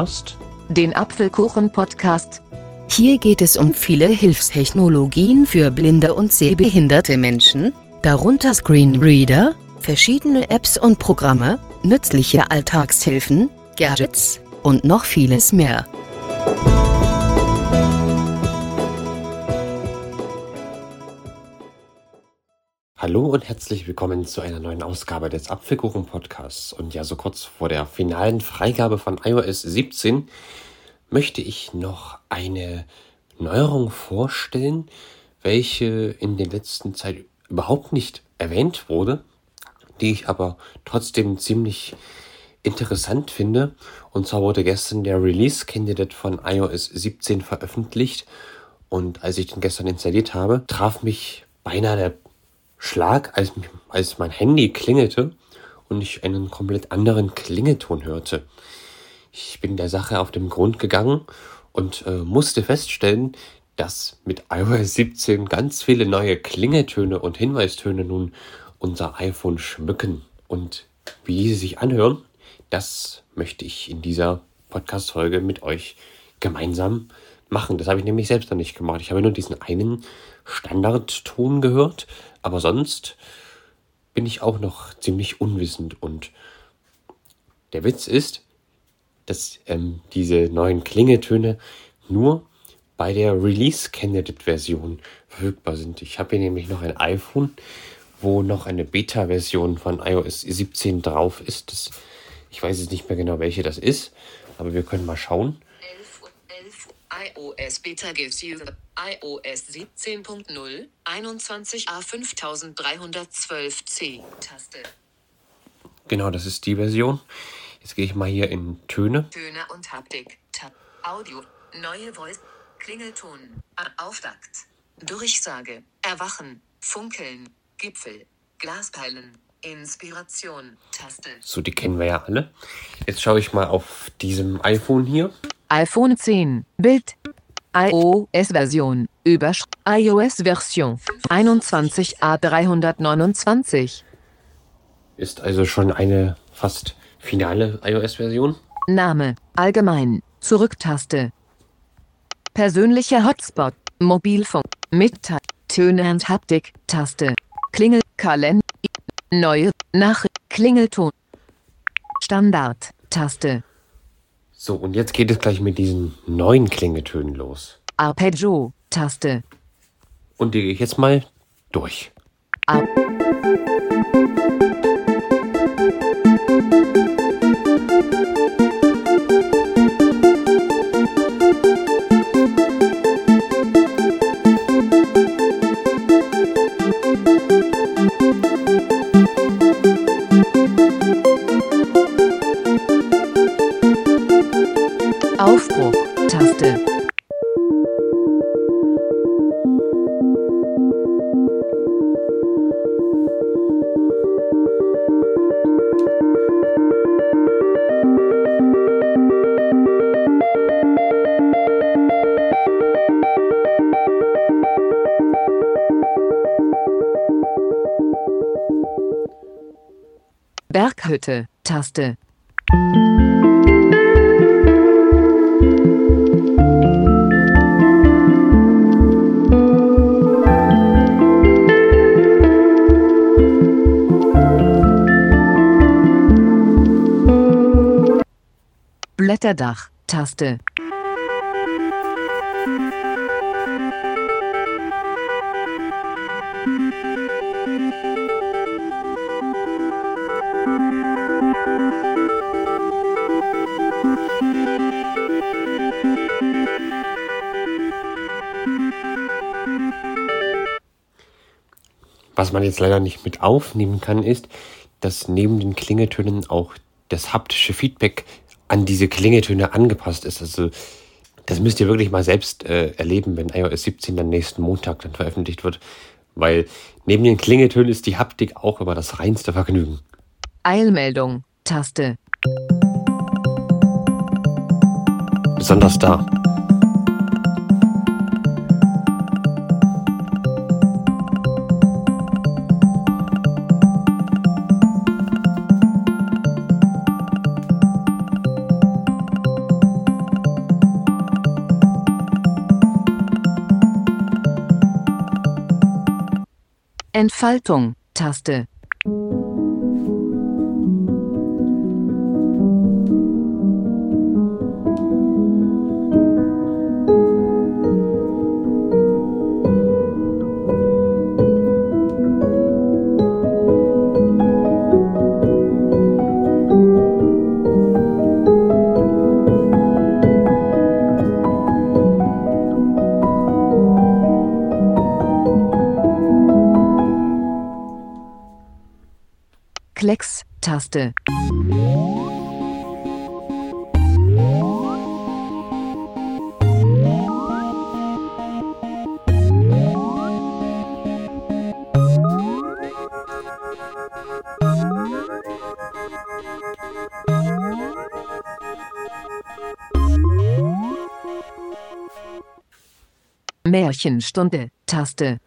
hörst den Apfelkuchen-Podcast. Hier geht es um viele Hilfstechnologien für blinde und sehbehinderte Menschen, darunter Screenreader, verschiedene Apps und Programme, nützliche Alltagshilfen, Gadgets und noch vieles mehr. Hallo und herzlich willkommen zu einer neuen Ausgabe des Apfelkuchen Podcasts. Und ja, so kurz vor der finalen Freigabe von iOS 17 möchte ich noch eine Neuerung vorstellen, welche in der letzten Zeit überhaupt nicht erwähnt wurde, die ich aber trotzdem ziemlich interessant finde. Und zwar wurde gestern der Release Candidate von iOS 17 veröffentlicht. Und als ich den gestern installiert habe, traf mich beinahe der Schlag, als, als mein Handy klingelte und ich einen komplett anderen Klingelton hörte. Ich bin der Sache auf den Grund gegangen und äh, musste feststellen, dass mit iOS 17 ganz viele neue Klingeltöne und Hinweistöne nun unser iPhone schmücken. Und wie diese sich anhören, das möchte ich in dieser Podcast-Folge mit euch gemeinsam machen. Das habe ich nämlich selbst noch nicht gemacht. Ich habe nur diesen einen Standardton gehört aber sonst bin ich auch noch ziemlich unwissend und der Witz ist, dass ähm, diese neuen Klingeltöne nur bei der Release Candidate Version verfügbar sind. Ich habe hier nämlich noch ein iPhone, wo noch eine Beta-Version von iOS 17 drauf ist. Das, ich weiß jetzt nicht mehr genau, welche das ist, aber wir können mal schauen iOS Beta gives you the iOS 17.0 21a 5312c Taste. Genau, das ist die Version. Jetzt gehe ich mal hier in Töne. Töne und Haptik. Tab. Audio. Neue Voice. Klingelton. Auftakt. Durchsage. Erwachen. Funkeln. Gipfel. Glaspeilen. Inspiration. Taste. So, die kennen wir ja alle. Jetzt schaue ich mal auf diesem iPhone hier iPhone 10, Bild, iOS-Version, Überschrift, iOS-Version 21a329. Ist also schon eine fast finale iOS-Version. Name, allgemein, Zurücktaste. Persönlicher Hotspot, Mobilfunk, Mitteil, Töne und Haptik, Taste. Klingel, Kalender, neue, Nachricht, Klingelton. Standard, Taste. So, und jetzt geht es gleich mit diesen neuen Klingetönen los. Arpeggio-Taste. Und die gehe ich jetzt mal durch. Ar Berghütte, Taste. Blätterdach-Taste. Was man jetzt leider nicht mit aufnehmen kann, ist, dass neben den Klingeltönen auch das haptische Feedback an diese Klingeltöne angepasst ist. Also das müsst ihr wirklich mal selbst äh, erleben, wenn iOS 17 dann nächsten Montag dann veröffentlicht wird. Weil neben den Klingeltönen ist die Haptik auch immer das reinste Vergnügen. Eilmeldung, Taste. Besonders da. Entfaltung, Taste. Klecks-Taste. Märchenstunde, Taste.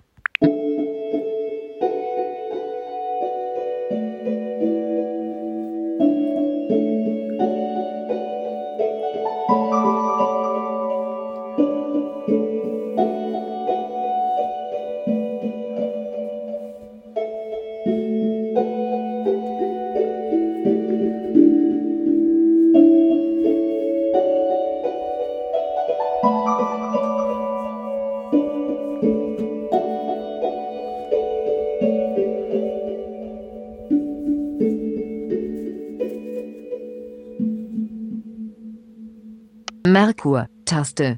Merkur-Taste.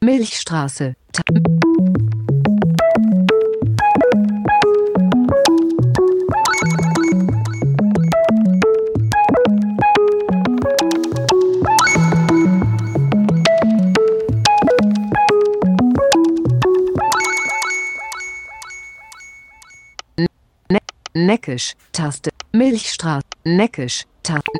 Milchstraße. Ta Neckisch, Taste, Milchstraße, Neckisch, Taste.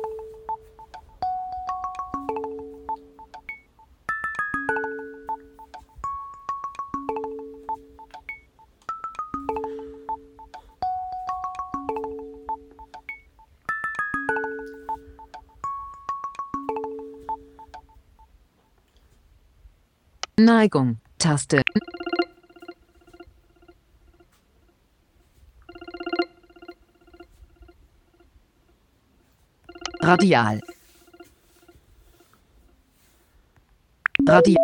Neigung, Taste. Radial. Radi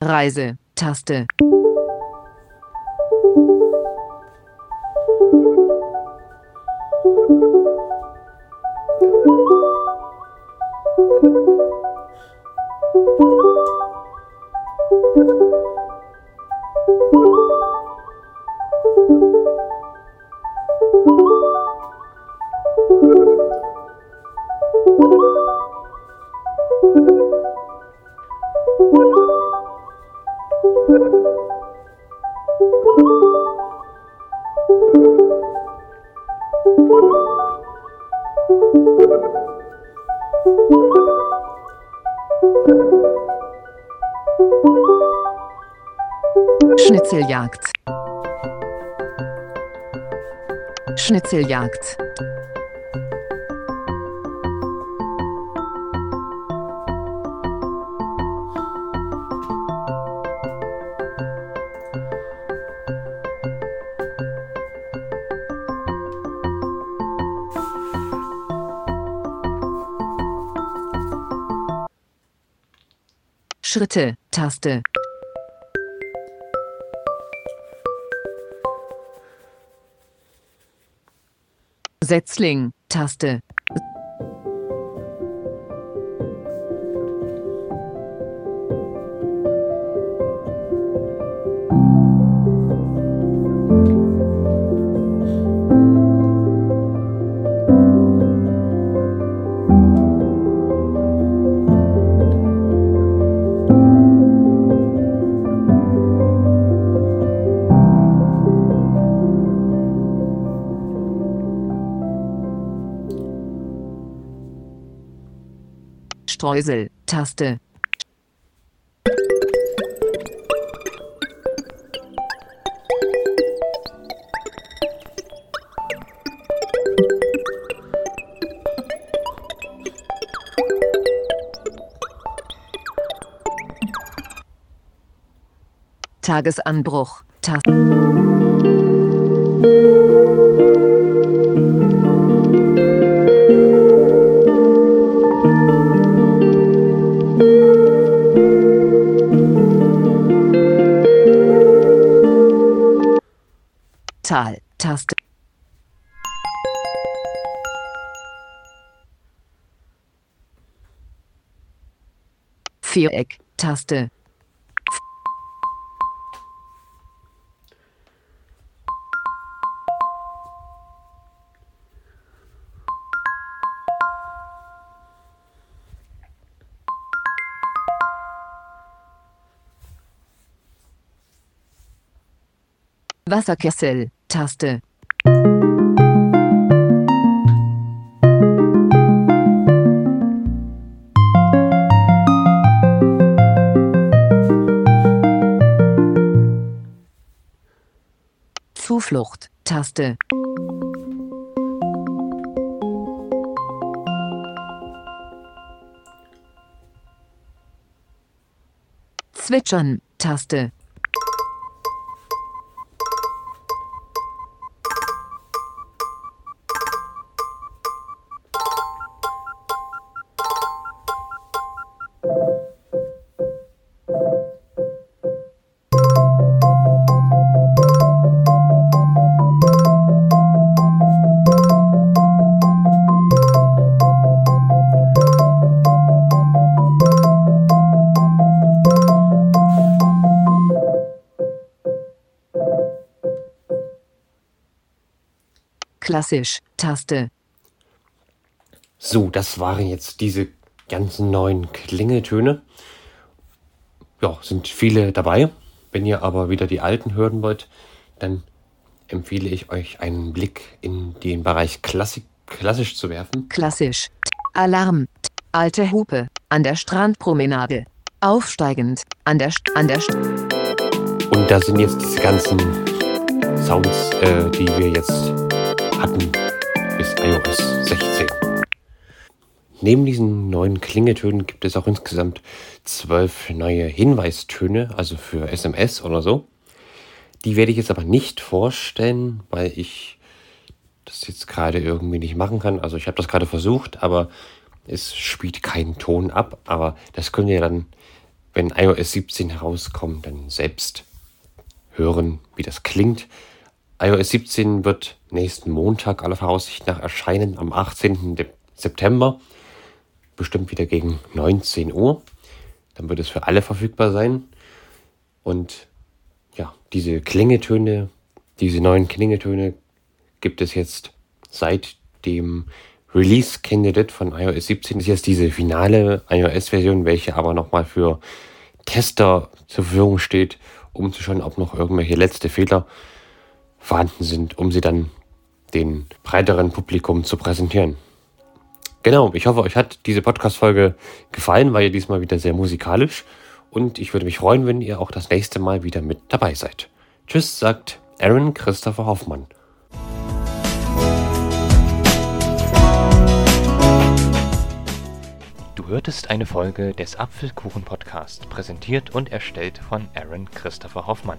Reise, Taste. Schnitzeljagd. Schnitzeljagd. Schritte, Taste. Setzling, Taste. Streusel, Taste. Tagesanbruch, Taste. Tal, Taste. Viereck, Taste. Wasserkessel, Taste. Zuflucht, Taste. Zwitschern, Taste. Klassisch, Taste. So, das waren jetzt diese ganzen neuen Klingeltöne. Ja, sind viele dabei. Wenn ihr aber wieder die alten hören wollt, dann empfehle ich euch einen Blick in den Bereich Klassik, klassisch zu werfen. Klassisch. Alarm. Alte Hupe. An der Strandpromenade. Aufsteigend. An der, St an der St Und da sind jetzt diese ganzen Sounds, äh, die wir jetzt hatten bis iOS 16. Neben diesen neuen Klingeltönen gibt es auch insgesamt zwölf neue Hinweistöne, also für SMS oder so. Die werde ich jetzt aber nicht vorstellen, weil ich das jetzt gerade irgendwie nicht machen kann. Also ich habe das gerade versucht, aber es spielt keinen Ton ab. Aber das könnt ihr dann, wenn iOS 17 herauskommt, dann selbst hören, wie das klingt iOS 17 wird nächsten Montag aller Voraussicht nach erscheinen, am 18. September. Bestimmt wieder gegen 19 Uhr. Dann wird es für alle verfügbar sein. Und ja, diese Klingetöne, diese neuen Klingetöne gibt es jetzt seit dem Release Candidate von iOS 17. Das ist jetzt diese finale iOS-Version, welche aber nochmal für Tester zur Verfügung steht, um zu schauen, ob noch irgendwelche letzte Fehler vorhanden sind, um sie dann den breiteren Publikum zu präsentieren. Genau, ich hoffe, euch hat diese Podcast-Folge gefallen, war ja diesmal wieder sehr musikalisch und ich würde mich freuen, wenn ihr auch das nächste Mal wieder mit dabei seid. Tschüss, sagt Aaron Christopher Hoffmann. Du hörtest eine Folge des Apfelkuchen Podcast, präsentiert und erstellt von Aaron Christopher Hoffmann.